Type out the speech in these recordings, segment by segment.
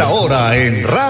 esta hora en Radio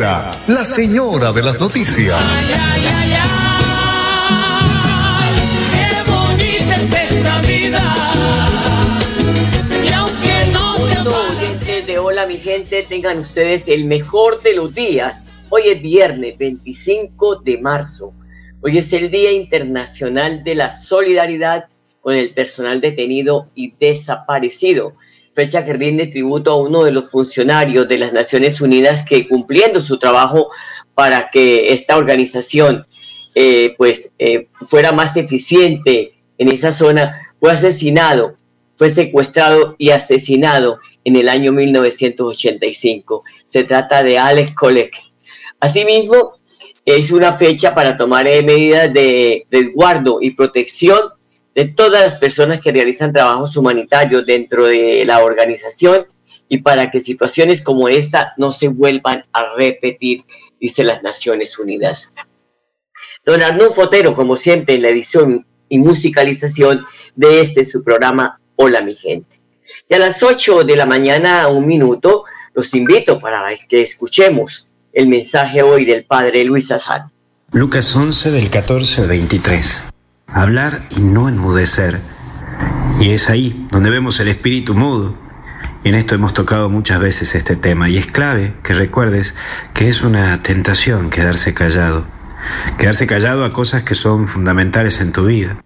la señora de las noticias. Qué bonita es esta vida. Y aunque no sea Bueno, oyentes de Hola mi gente, tengan ustedes el mejor de los días. Hoy es viernes 25 de marzo. Hoy es el Día Internacional de la Solidaridad con el personal detenido y desaparecido. Fecha que rinde tributo a uno de los funcionarios de las Naciones Unidas que cumpliendo su trabajo para que esta organización eh, pues eh, fuera más eficiente en esa zona, fue asesinado, fue secuestrado y asesinado en el año 1985. Se trata de Alex Kolek. Asimismo, es una fecha para tomar eh, medidas de resguardo y protección de todas las personas que realizan trabajos humanitarios dentro de la organización y para que situaciones como esta no se vuelvan a repetir, dice las Naciones Unidas. Don Arnulfo Fotero, como siempre, en la edición y musicalización de este su programa Hola mi gente. Y a las 8 de la mañana, un minuto, los invito para que escuchemos el mensaje hoy del Padre Luis Azar. Lucas 11 del 14 al 23. Hablar y no enmudecer. Y es ahí donde vemos el espíritu mudo. Y en esto hemos tocado muchas veces este tema. Y es clave que recuerdes que es una tentación quedarse callado. Quedarse callado a cosas que son fundamentales en tu vida.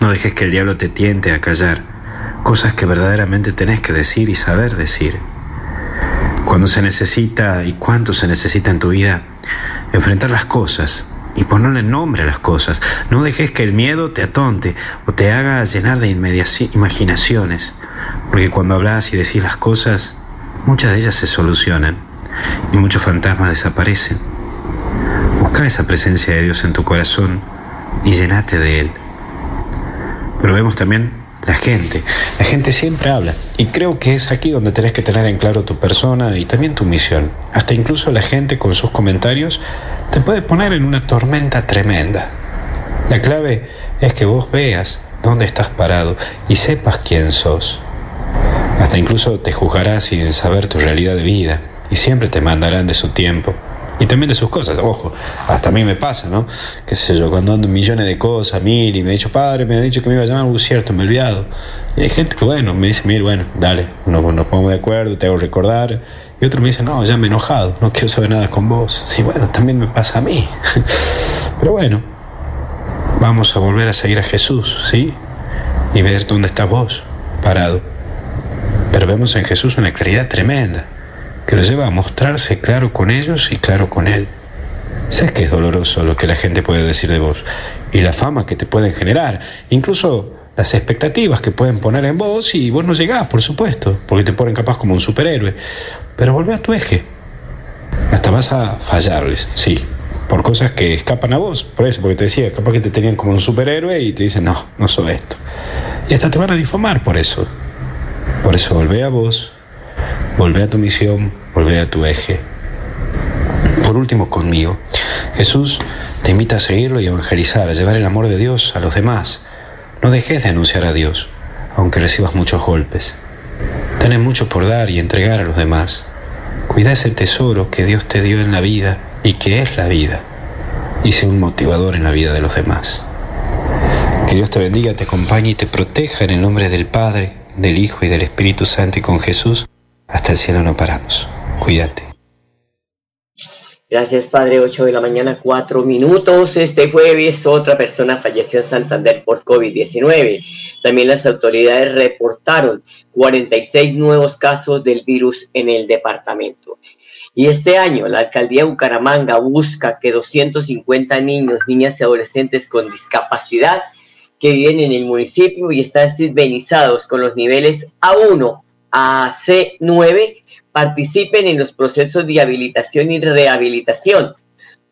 No dejes que el diablo te tiente a callar. Cosas que verdaderamente tenés que decir y saber decir. Cuando se necesita y cuánto se necesita en tu vida, enfrentar las cosas y ponerle nombre a las cosas. No dejes que el miedo te atonte o te haga llenar de imaginaciones, porque cuando hablas y decís las cosas, muchas de ellas se solucionan y muchos fantasmas desaparecen. Busca esa presencia de Dios en tu corazón y llenate de Él. Pero vemos también la gente. La gente siempre habla. Y creo que es aquí donde tenés que tener en claro tu persona y también tu misión. Hasta incluso la gente con sus comentarios te puede poner en una tormenta tremenda. La clave es que vos veas dónde estás parado y sepas quién sos. Hasta incluso te juzgará sin saber tu realidad de vida y siempre te mandarán de su tiempo y también de sus cosas. Ojo, hasta a mí me pasa, ¿no? Qué sé yo, cuando ando millones de cosas, mil, y me ha dicho, padre, me ha dicho que me iba a llamar, uh, cierto, me he olvidado. Y hay gente que, bueno, me dice, mira, bueno, dale, nos, nos ponemos de acuerdo, te hago recordar. Y otro me dice, no, ya me he enojado, no quiero saber nada con vos. Y bueno, también me pasa a mí. Pero bueno, vamos a volver a seguir a Jesús, ¿sí? Y ver dónde estás vos, parado. Pero vemos en Jesús una claridad tremenda que lo lleva a mostrarse claro con ellos y claro con Él. Sabes que es doloroso lo que la gente puede decir de vos y la fama que te pueden generar, incluso las expectativas que pueden poner en vos y vos no llegás, por supuesto, porque te ponen capaz como un superhéroe. Pero volvé a tu eje. Hasta vas a fallarles, sí, por cosas que escapan a vos, por eso, porque te decía, capaz que te tenían como un superhéroe y te dicen, no, no soy esto. Y hasta te van a difamar por eso. Por eso volvé a vos, Volvé a tu misión, volvé a tu eje. Por último, conmigo. Jesús te invita a seguirlo y evangelizar, a llevar el amor de Dios a los demás. No dejes de anunciar a Dios, aunque recibas muchos golpes. Tenés mucho por dar y entregar a los demás. Cuida ese tesoro que Dios te dio en la vida y que es la vida. Y sé un motivador en la vida de los demás. Que Dios te bendiga, te acompañe y te proteja en el nombre del Padre, del Hijo y del Espíritu Santo y con Jesús. Hasta el cielo no paramos. Cuídate. Gracias, Padre. 8 de la mañana, 4 minutos. Este jueves otra persona falleció en Santander por COVID-19. También las autoridades reportaron 46 nuevos casos del virus en el departamento. Y este año la alcaldía de Bucaramanga busca que 250 niños, niñas y adolescentes con discapacidad que viven en el municipio y están civilizados con los niveles A1 AC9 participen en los procesos de habilitación y rehabilitación.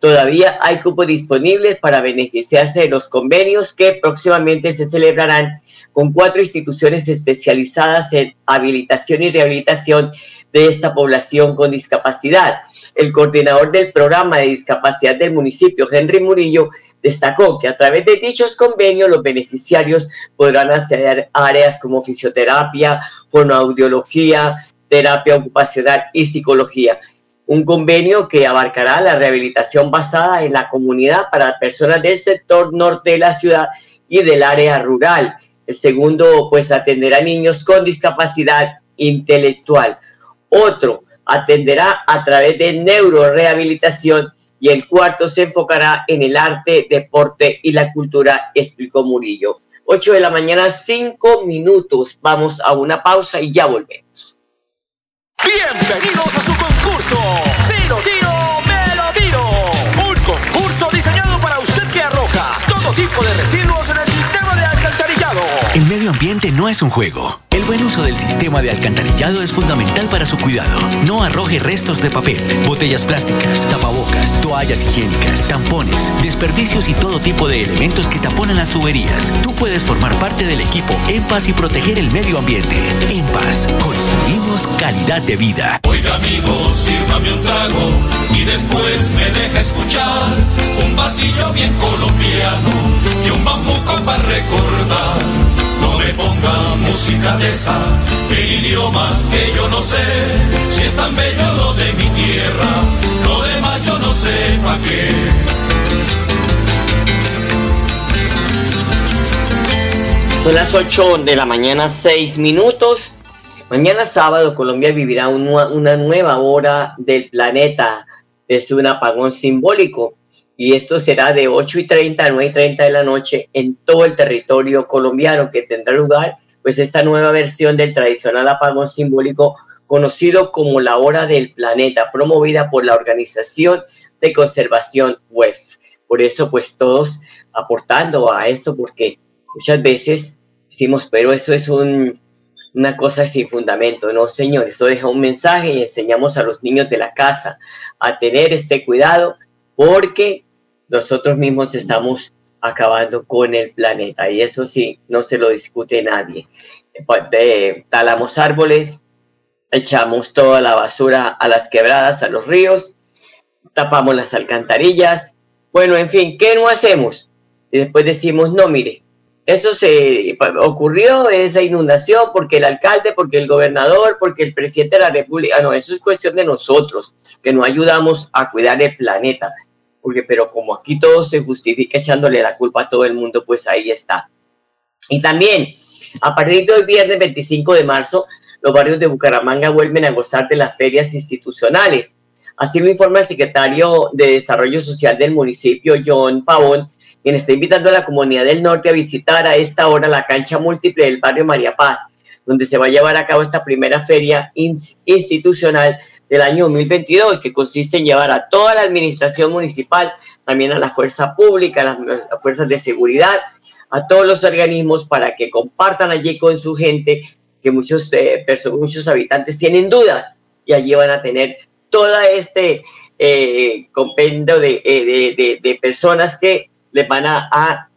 Todavía hay cupos disponibles para beneficiarse de los convenios que próximamente se celebrarán con cuatro instituciones especializadas en habilitación y rehabilitación de esta población con discapacidad. El coordinador del programa de discapacidad del municipio, Henry Murillo, destacó que a través de dichos convenios los beneficiarios podrán acceder a áreas como fisioterapia, fonoaudiología, terapia ocupacional y psicología. Un convenio que abarcará la rehabilitación basada en la comunidad para personas del sector norte de la ciudad y del área rural. El segundo, pues atenderá a niños con discapacidad intelectual. Otro, atenderá a través de neurorehabilitación y el cuarto se enfocará en el arte, deporte y la cultura, explicó Murillo. 8 de la mañana, 5 minutos. Vamos a una pausa y ya volvemos. Bienvenidos a su concurso. Si lo tiro, me lo tiro. Un concurso diseñado para usted que arroja todo tipo de residuos en el sistema de alcantarillado. El medio ambiente no es un juego buen uso del sistema de alcantarillado es fundamental para su cuidado. No arroje restos de papel, botellas plásticas, tapabocas, toallas higiénicas, tampones, desperdicios y todo tipo de elementos que taponan las tuberías. Tú puedes formar parte del equipo En Paz y proteger el medio ambiente. En Paz, construimos calidad de vida. Oiga amigo, sírvame un trago y después me deja escuchar un vasillo bien colombiano y un bambuco para recordar ponga música de esa en idiomas que yo no sé. Si es tan bello lo de mi tierra, lo demás yo no sé pa' qué. Son las 8 de la mañana, 6 minutos. Mañana sábado Colombia vivirá una, una nueva hora del planeta. Es un apagón simbólico y esto será de 8 y 30 a 9 y 30 de la noche en todo el territorio colombiano que tendrá lugar pues esta nueva versión del tradicional apagón simbólico conocido como la hora del planeta, promovida por la Organización de Conservación WEF. Por eso pues todos aportando a esto porque muchas veces decimos, pero eso es un, una cosa sin fundamento, no señor, eso deja un mensaje y enseñamos a los niños de la casa a tener este cuidado porque nosotros mismos estamos acabando con el planeta y eso sí, no se lo discute nadie. Pues, talamos árboles, echamos toda la basura a las quebradas, a los ríos, tapamos las alcantarillas, bueno, en fin, ¿qué no hacemos? Y después decimos, no, mire, eso se ocurrió, esa inundación, porque el alcalde, porque el gobernador, porque el presidente de la República, no, eso es cuestión de nosotros, que no ayudamos a cuidar el planeta porque pero como aquí todo se justifica echándole la culpa a todo el mundo, pues ahí está. Y también, a partir de hoy, viernes 25 de marzo, los barrios de Bucaramanga vuelven a gozar de las ferias institucionales. Así lo informa el secretario de Desarrollo Social del municipio, John Pavón, quien está invitando a la comunidad del norte a visitar a esta hora la cancha múltiple del barrio María Paz, donde se va a llevar a cabo esta primera feria institucional del año 2022, que consiste en llevar a toda la administración municipal, también a la fuerza pública, a las, fuerzas de seguridad, a todos los organismos para que compartan allí con su gente, que muchos, eh, muchos habitantes tienen dudas y allí van a tener todo este eh, compendio eh, de, de, personas que les van a, a,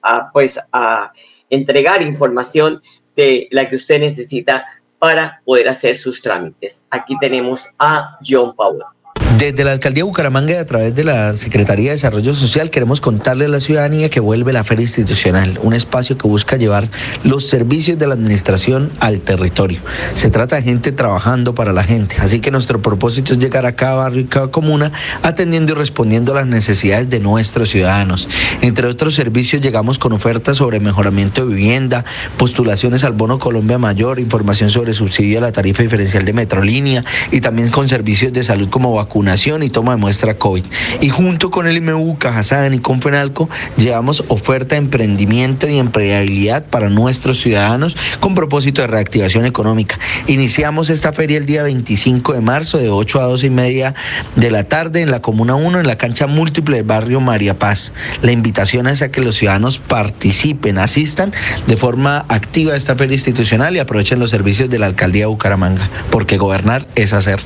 a, pues, a entregar información de la que usted necesita para poder hacer sus trámites. Aquí tenemos a John Powell. Desde la Alcaldía de Bucaramanga y a través de la Secretaría de Desarrollo Social queremos contarle a la ciudadanía que vuelve la Feria Institucional, un espacio que busca llevar los servicios de la administración al territorio. Se trata de gente trabajando para la gente, así que nuestro propósito es llegar a cada barrio y cada comuna atendiendo y respondiendo a las necesidades de nuestros ciudadanos. Entre otros servicios llegamos con ofertas sobre mejoramiento de vivienda, postulaciones al bono Colombia Mayor, información sobre subsidio a la tarifa diferencial de Metrolínea y también con servicios de salud como vacunas vacunación y toma de muestra COVID. Y junto con el IMU, Cajazán y Confenalco llevamos oferta de emprendimiento y empleabilidad para nuestros ciudadanos con propósito de reactivación económica. Iniciamos esta feria el día 25 de marzo de 8 a 12 y media de la tarde en la Comuna 1 en la cancha múltiple del barrio María Paz. La invitación es a que los ciudadanos participen, asistan de forma activa a esta feria institucional y aprovechen los servicios de la alcaldía de Bucaramanga, porque gobernar es hacer.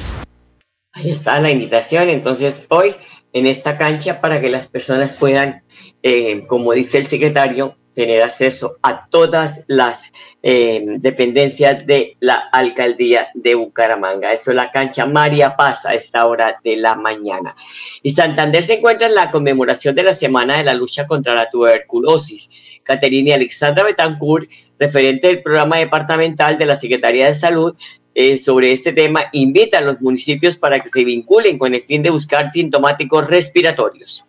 Ahí está la invitación. Entonces, hoy en esta cancha para que las personas puedan, eh, como dice el secretario, tener acceso a todas las eh, dependencias de la alcaldía de Bucaramanga. Eso es la cancha María Paz a esta hora de la mañana. Y Santander se encuentra en la conmemoración de la Semana de la Lucha contra la Tuberculosis. Caterina y Alexandra Betancourt, referente del programa departamental de la Secretaría de Salud, eh, sobre este tema, invita a los municipios para que se vinculen con el fin de buscar sintomáticos respiratorios.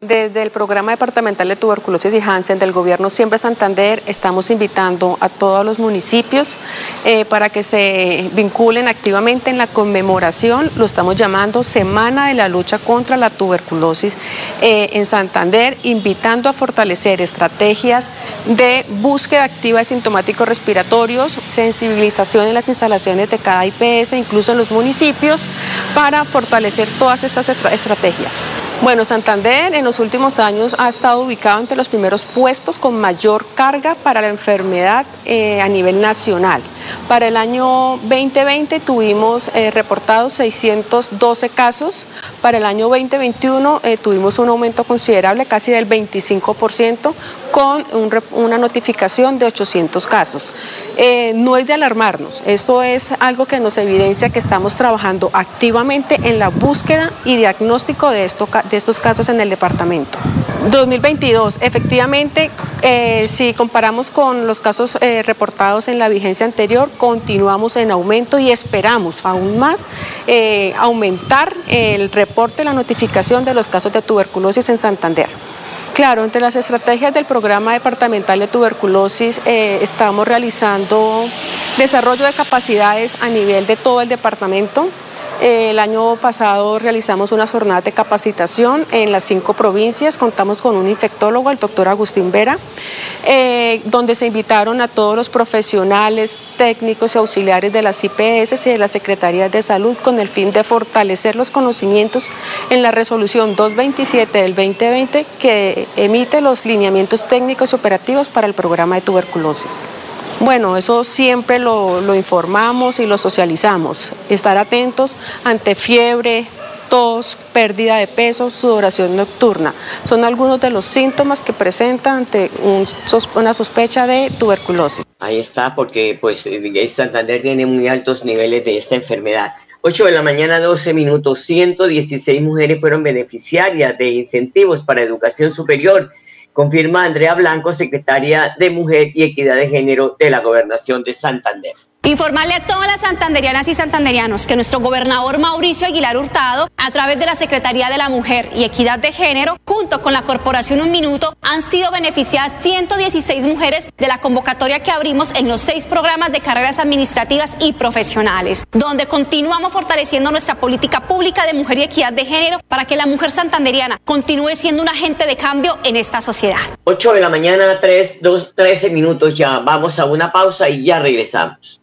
Desde el Programa Departamental de Tuberculosis y Hansen del Gobierno Siempre Santander estamos invitando a todos los municipios eh, para que se vinculen activamente en la conmemoración, lo estamos llamando Semana de la Lucha contra la Tuberculosis eh, en Santander, invitando a fortalecer estrategias de búsqueda activa de sintomáticos respiratorios, sensibilización en las instalaciones de cada IPS, incluso en los municipios, para fortalecer todas estas estrategias. Bueno, Santander en los últimos años ha estado ubicado entre los primeros puestos con mayor carga para la enfermedad eh, a nivel nacional. Para el año 2020 tuvimos eh, reportados 612 casos, para el año 2021 eh, tuvimos un aumento considerable, casi del 25%, con una notificación de 800 casos. Eh, no es de alarmarnos, esto es algo que nos evidencia que estamos trabajando activamente en la búsqueda y diagnóstico de, de estos casos en el departamento. 2022, efectivamente, eh, si comparamos con los casos eh, reportados en la vigencia anterior, continuamos en aumento y esperamos aún más aumentar el reporte, la notificación de los casos de tuberculosis en Santander. Claro, entre las estrategias del programa departamental de tuberculosis eh, estamos realizando desarrollo de capacidades a nivel de todo el departamento, el año pasado realizamos unas jornadas de capacitación en las cinco provincias. Contamos con un infectólogo, el doctor Agustín Vera, eh, donde se invitaron a todos los profesionales, técnicos y auxiliares de las IPS y de las Secretarías de Salud con el fin de fortalecer los conocimientos en la resolución 227 del 2020 que emite los lineamientos técnicos y operativos para el programa de tuberculosis. Bueno, eso siempre lo, informamos y lo socializamos. Estar atentos ante fiebre, tos, pérdida de peso, sudoración nocturna. Son algunos de los síntomas que presentan ante una sospecha de tuberculosis. Ahí está, porque pues Santander tiene muy altos niveles de esta enfermedad. 8 de la mañana, 12 minutos, 116 mujeres fueron beneficiarias de incentivos para educación superior confirma Andrea Blanco, secretaria de Mujer y Equidad de Género de la Gobernación de Santander. Informarle a todas las santanderianas y santanderianos que nuestro gobernador Mauricio Aguilar Hurtado, a través de la Secretaría de la Mujer y Equidad de Género, junto con la Corporación Un Minuto, han sido beneficiadas 116 mujeres de la convocatoria que abrimos en los seis programas de carreras administrativas y profesionales, donde continuamos fortaleciendo nuestra política pública de mujer y equidad de género para que la mujer santanderiana continúe siendo un agente de cambio en esta sociedad. 8 de la mañana, 3, 2, 13 minutos ya. Vamos a una pausa y ya regresamos.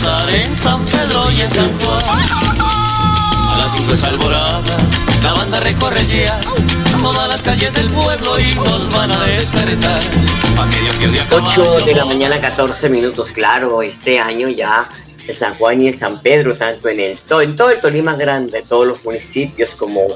Gozar en San Pedro y en San Juan. A las cinco es alborada, la banda recorre ya todas las calles del pueblo y nos van a despertar. A medio de 8 de la mañana, 14 minutos, claro, este año ya de San Juan y de San Pedro, tanto en, el, en todo el Tolima Grande, todos los municipios como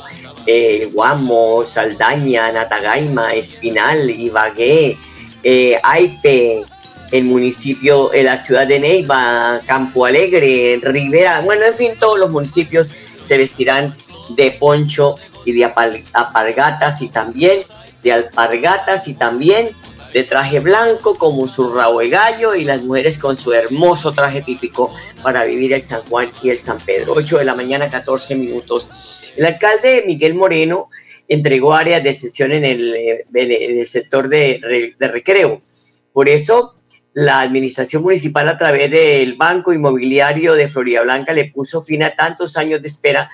eh, Guamo, Saldaña, Natagaima, Espinal, Ibagué, eh, Aipe, el municipio, en la ciudad de Neiva, Campo Alegre, Rivera, bueno, en fin, todos los municipios se vestirán de poncho y de alpargatas y también de alpargatas y también de traje blanco como su rabo de gallo y las mujeres con su hermoso traje típico para vivir el San Juan y el San Pedro. 8 de la mañana, 14 minutos. El alcalde Miguel Moreno entregó áreas de sesión en el, eh, sector de recreo. Por eso, la administración municipal a través del Banco Inmobiliario de Florida Blanca le puso fin a tantos años de espera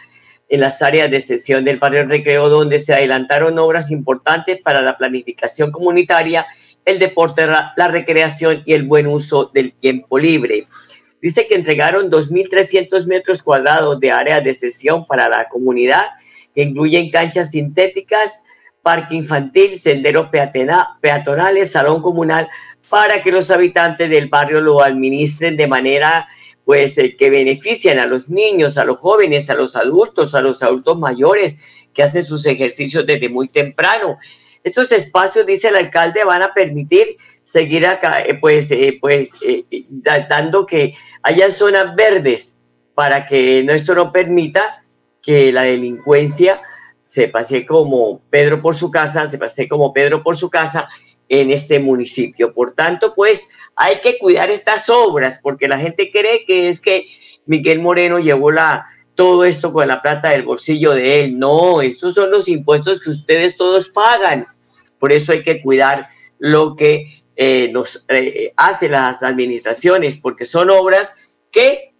en las áreas de sesión del barrio Recreo, donde se adelantaron obras importantes para la planificación comunitaria el deporte, la recreación y el buen uso del tiempo libre. Dice que entregaron 2.300 metros cuadrados de área de sesión para la comunidad, que incluyen canchas sintéticas, parque infantil, senderos peatonales, salón comunal, para que los habitantes del barrio lo administren de manera pues eh, que beneficien a los niños, a los jóvenes, a los adultos, a los adultos mayores que hacen sus ejercicios desde muy temprano. Estos espacios, dice el alcalde, van a permitir seguir eh, pues, eh, pues eh, dando que haya zonas verdes para que esto no permita que la delincuencia se pase como Pedro por su casa, se pase como Pedro por su casa en este municipio. Por tanto, pues hay que cuidar estas obras porque la gente cree que es que Miguel Moreno llevó la, todo esto con la plata del bolsillo de él. No, estos son los impuestos que ustedes todos pagan. Por eso hay que cuidar lo que eh, nos eh, hacen las administraciones, porque son obras que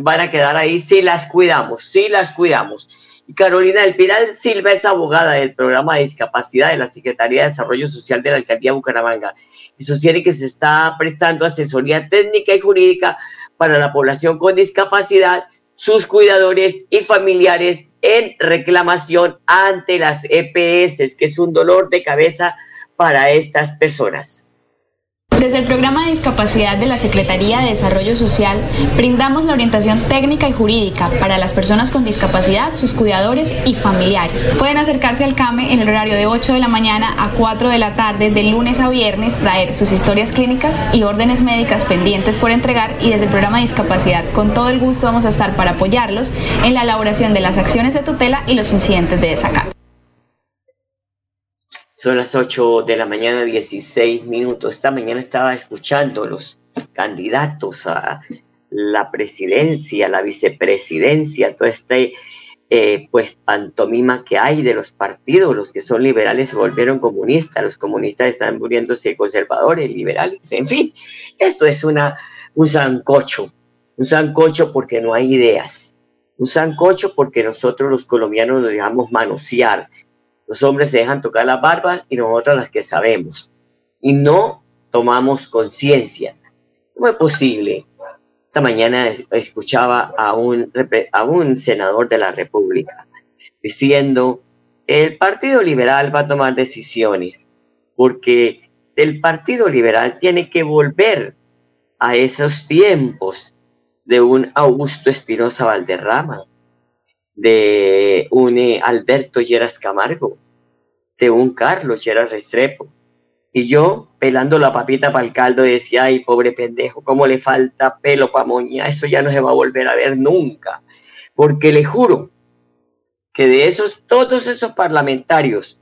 van a quedar ahí si las cuidamos, si las cuidamos. Carolina del Pilar Silva es abogada del programa de discapacidad de la Secretaría de Desarrollo Social de la Alcaldía de Bucaramanga y sostiene que se está prestando asesoría técnica y jurídica para la población con discapacidad sus cuidadores y familiares en reclamación ante las EPS, que es un dolor de cabeza para estas personas. Desde el programa de discapacidad de la Secretaría de Desarrollo Social, brindamos la orientación técnica y jurídica para las personas con discapacidad, sus cuidadores y familiares. Pueden acercarse al CAME en el horario de 8 de la mañana a 4 de la tarde, de lunes a viernes, traer sus historias clínicas y órdenes médicas pendientes por entregar y desde el programa de discapacidad, con todo el gusto vamos a estar para apoyarlos en la elaboración de las acciones de tutela y los incidentes de desacato. Son las 8 de la mañana, 16 minutos. Esta mañana estaba escuchando los candidatos a la presidencia, la vicepresidencia, todo este eh, pues pantomima que hay de los partidos, los que son liberales se volvieron comunistas, los comunistas están volviéndose conservadores, liberales, en fin, esto es una, un sancocho, un sancocho porque no hay ideas, un sancocho porque nosotros los colombianos nos dejamos manosear, los hombres se dejan tocar las barbas y nosotros las que sabemos. Y no tomamos conciencia. ¿Cómo es posible? Esta mañana escuchaba a un, a un senador de la República diciendo, el Partido Liberal va a tomar decisiones porque el Partido Liberal tiene que volver a esos tiempos de un Augusto Espinosa Valderrama, de un eh, Alberto Lleras Camargo, de un Carlos Lleras Restrepo. Y yo, pelando la papita para el caldo, decía, ay, pobre pendejo, cómo le falta pelo para moña, eso ya no se va a volver a ver nunca. Porque le juro que de esos, todos esos parlamentarios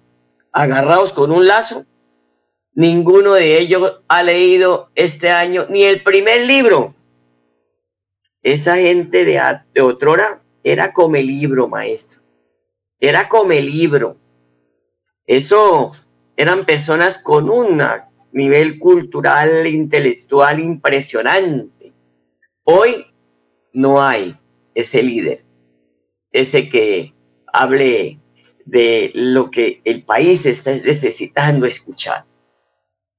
agarrados con un lazo, ninguno de ellos ha leído este año ni el primer libro. Esa gente de, de otrora era come libro, maestro. Era come libro. Eso eran personas con un nivel cultural, intelectual impresionante. Hoy no hay ese líder, ese que hable de lo que el país está necesitando escuchar.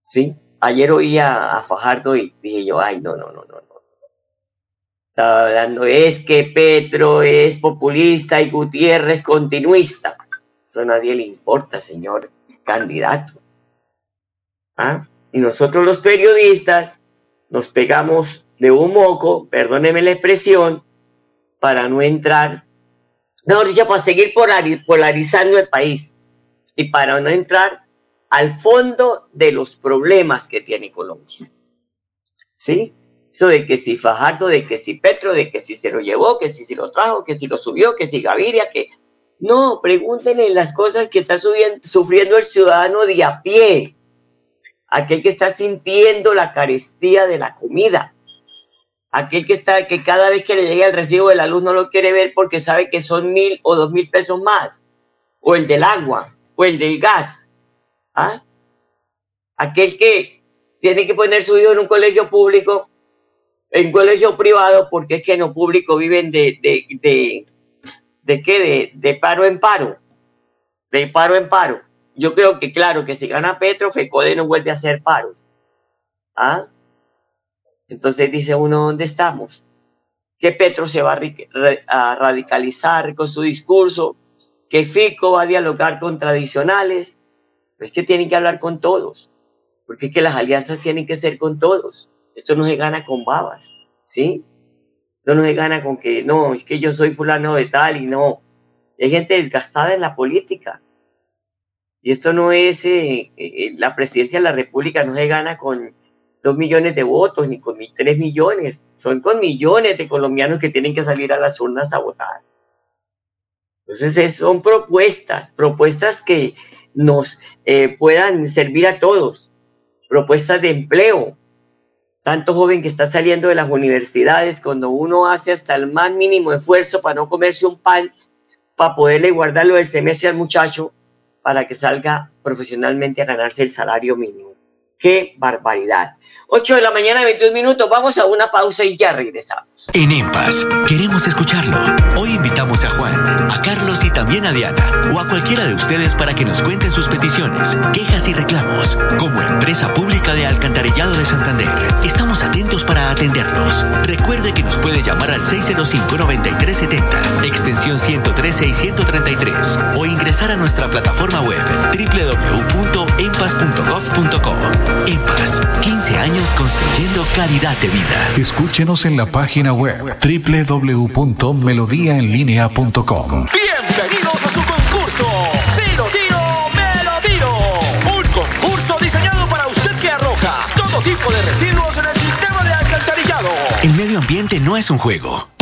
¿Sí? Ayer oía a Fajardo y dije yo, ay, no, no, no, no, estaba hablando, es que Petro es populista y Gutiérrez continuista. Eso a nadie le importa, señor candidato. ¿Ah? Y nosotros los periodistas nos pegamos de un moco, perdóneme la expresión, para no entrar, no, dicho, para seguir polarizando el país y para no entrar al fondo de los problemas que tiene Colombia. ¿Sí? De que si Fajardo, de que si Petro, de que si se lo llevó, que si se lo trajo, que si lo subió, que si Gaviria, que... No, pregúntenle las cosas que está sufriendo el ciudadano de a pie, aquel que está sintiendo la carestía de la comida, aquel que está, que cada vez que le llega el recibo de la luz no lo quiere ver porque sabe que son mil o dos mil pesos más, o el del agua, o el del gas. ¿Ah? Aquel que tiene que poner su hijo en un colegio público, en colegio privado, porque es que en lo público viven de, de, de, de qué, de, de paro en paro, de paro en paro. Yo creo que, claro, que si gana Petro, FECODE no vuelve a hacer paros. ¿Ah? Entonces dice uno, ¿dónde estamos? Que Petro se va a radicalizar con su discurso, que Fico va a dialogar con tradicionales, pero es que tienen que hablar con todos, porque es que las alianzas tienen que ser con todos. Esto no se gana con babas, ¿sí? Esto no se gana con que, no, es que yo soy fulano de tal y no. Hay gente desgastada en la política. Y esto no es, eh, eh, la presidencia de la República no se gana con dos millones de votos ni con tres millones, son con millones de colombianos que tienen que salir a las urnas a votar. Entonces son propuestas, propuestas que nos eh, puedan servir a todos, propuestas de empleo. Tanto joven que está saliendo de las universidades, cuando uno hace hasta el más mínimo esfuerzo para no comerse un pan, para poderle guardarlo del semestre al muchacho, para que salga profesionalmente a ganarse el salario mínimo. ¡Qué barbaridad! 8 de la mañana, 21 minutos. Vamos a una pausa y ya regresamos. En EMPAS, queremos escucharlo. Hoy invitamos a Juan, a Carlos y también a Diana, o a cualquiera de ustedes para que nos cuenten sus peticiones, quejas y reclamos. Como empresa pública de Alcantarillado de Santander, estamos atentos para atenderlos. Recuerde que nos puede llamar al 605-9370, extensión 113 y 133, o ingresar a nuestra plataforma web www.empas.gov.co. EMPAS, 15 años construyendo calidad de vida. Escúchenos en la página web www.melodiaenlinea.com. Bienvenidos a su concurso. Si lo tiro, me lo tiro. Un concurso diseñado para usted que arroja todo tipo de residuos en el sistema de alcantarillado. El medio ambiente no es un juego.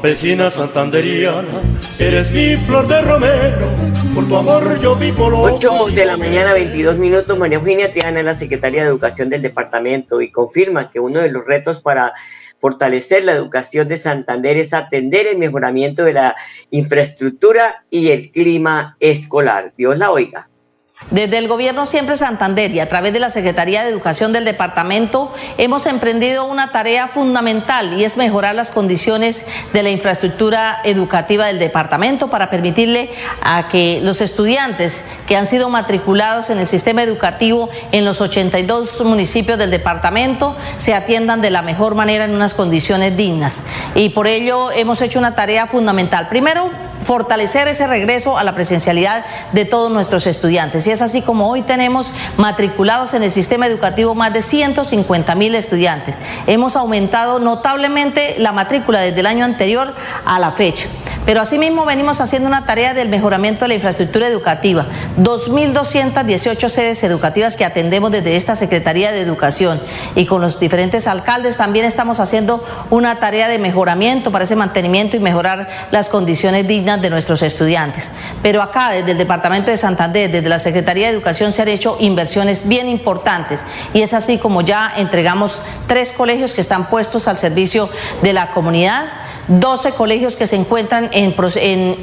Campesina santanderiana, eres mi flor de romero, por tu amor yo vivo lo 8 de la mañana, 22 minutos. María Eugenia Triana es la secretaria de Educación del departamento y confirma que uno de los retos para fortalecer la educación de Santander es atender el mejoramiento de la infraestructura y el clima escolar. Dios la oiga. Desde el Gobierno Siempre Santander y a través de la Secretaría de Educación del Departamento hemos emprendido una tarea fundamental y es mejorar las condiciones de la infraestructura educativa del departamento para permitirle a que los estudiantes que han sido matriculados en el sistema educativo en los 82 municipios del departamento se atiendan de la mejor manera en unas condiciones dignas. Y por ello hemos hecho una tarea fundamental. Primero, fortalecer ese regreso a la presencialidad de todos nuestros estudiantes. Y es así como hoy tenemos matriculados en el sistema educativo más de 150 mil estudiantes. Hemos aumentado notablemente la matrícula desde el año anterior a la fecha. Pero asimismo venimos haciendo una tarea del mejoramiento de la infraestructura educativa. 2.218 sedes educativas que atendemos desde esta Secretaría de Educación y con los diferentes alcaldes también estamos haciendo una tarea de mejoramiento para ese mantenimiento y mejorar las condiciones dignas de nuestros estudiantes. Pero acá, desde el Departamento de Santander, desde la Secretaría de Educación, se han hecho inversiones bien importantes y es así como ya entregamos tres colegios que están puestos al servicio de la comunidad 12 colegios que se encuentran en,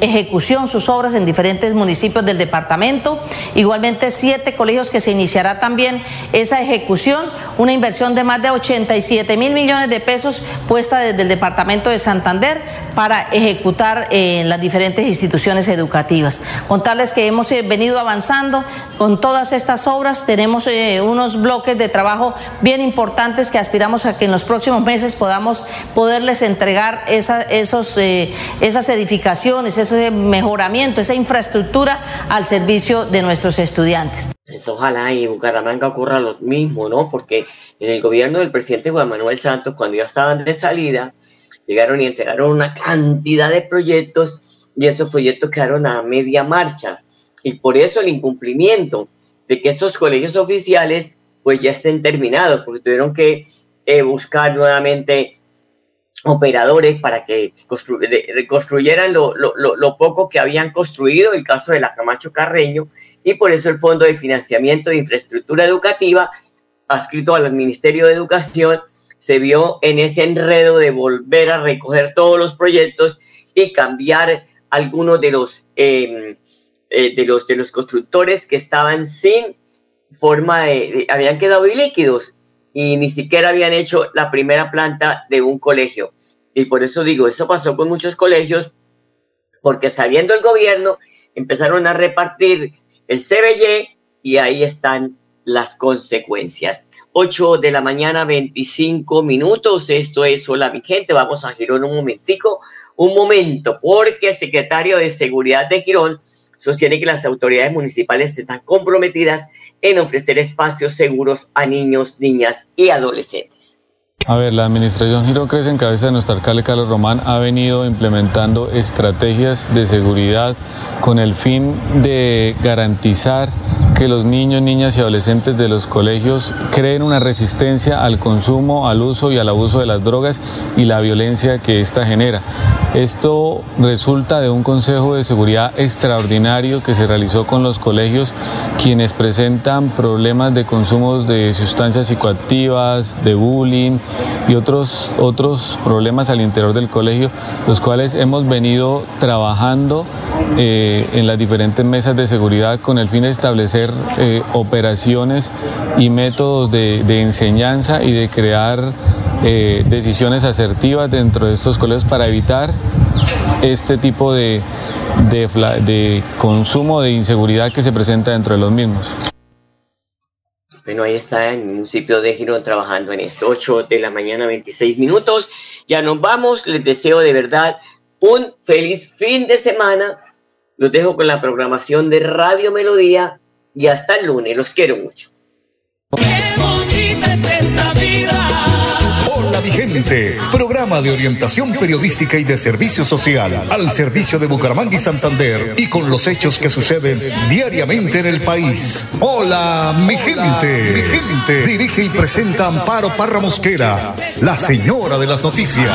ejecución sus obras en diferentes municipios del departamento, igualmente siete colegios que se iniciará también esa ejecución, una inversión de más de 87 mil millones de pesos puesta desde el Departamento de Santander para ejecutar en las diferentes instituciones educativas. Contarles que hemos venido avanzando con todas estas obras, tenemos unos bloques de trabajo bien importantes que aspiramos a que en los próximos meses podamos poderles entregar esos, esas edificaciones, ese mejoramiento, esa infraestructura al servicio de nuestros estudiantes. Pues ojalá y en Bucaramanga ocurra lo mismo, ¿no? Porque en el gobierno del presidente Juan Manuel Santos, cuando ya estaban de salida, llegaron y entregaron una cantidad de proyectos y esos proyectos quedaron a media marcha. Y por eso el incumplimiento de que estos colegios oficiales pues ya estén terminados, porque tuvieron que eh, buscar nuevamente operadores para que reconstruyeran lo, lo, poco que habían construido, el caso de la Camacho Carreño, y por eso el Fondo de Financiamiento de Infraestructura Educativa, adscrito al Ministerio de Educación, se vio en ese enredo de volver a recoger todos los proyectos y cambiar algunos de los, em, eh, de los, de los constructores que estaban sin forma de, habían quedado ilíquidos y ni siquiera habían hecho la primera planta de un colegio. Y por eso digo, eso pasó con muchos colegios, porque saliendo el gobierno empezaron a repartir el CBY y ahí están las consecuencias. 8 de la mañana, 25 minutos. Esto es Hola, mi gente. Vamos a Girón un momentico. Un momento, porque el secretario de Seguridad de Girón sostiene que las autoridades municipales están comprometidas en ofrecer espacios seguros a niños, niñas y adolescentes. A ver, la administración Girón Crece en cabeza de nuestro alcalde Carlos Román ha venido implementando estrategias de seguridad con el fin de garantizar que los niños, niñas y adolescentes de los colegios creen una resistencia al consumo, al uso y al abuso de las drogas y la violencia que ésta genera. Esto resulta de un Consejo de Seguridad extraordinario que se realizó con los colegios, quienes presentan problemas de consumo de sustancias psicoactivas, de bullying y otros, otros problemas al interior del colegio, los cuales hemos venido trabajando eh, en las diferentes mesas de seguridad con el fin de establecer eh, operaciones y métodos de, enseñanza y de crear eh, decisiones asertivas dentro de estos colegios para evitar este tipo de, de, consumo de inseguridad que se presenta dentro de los mismos. Bueno, ahí está el municipio de Girón trabajando en esto. 8 de la mañana, 26 minutos. Ya nos vamos. Les deseo de verdad un feliz fin de semana. Los dejo con la programación de Radio Melodía y hasta el lunes. Los quiero mucho. Hola mi gente, programa de orientación periodística y de servicio social al servicio de Bucaramanga y Santander y con los hechos que suceden diariamente en el país. Hola mi gente, mi gente. Dirige y presenta Amparo Parra Mosquera, la señora de las noticias.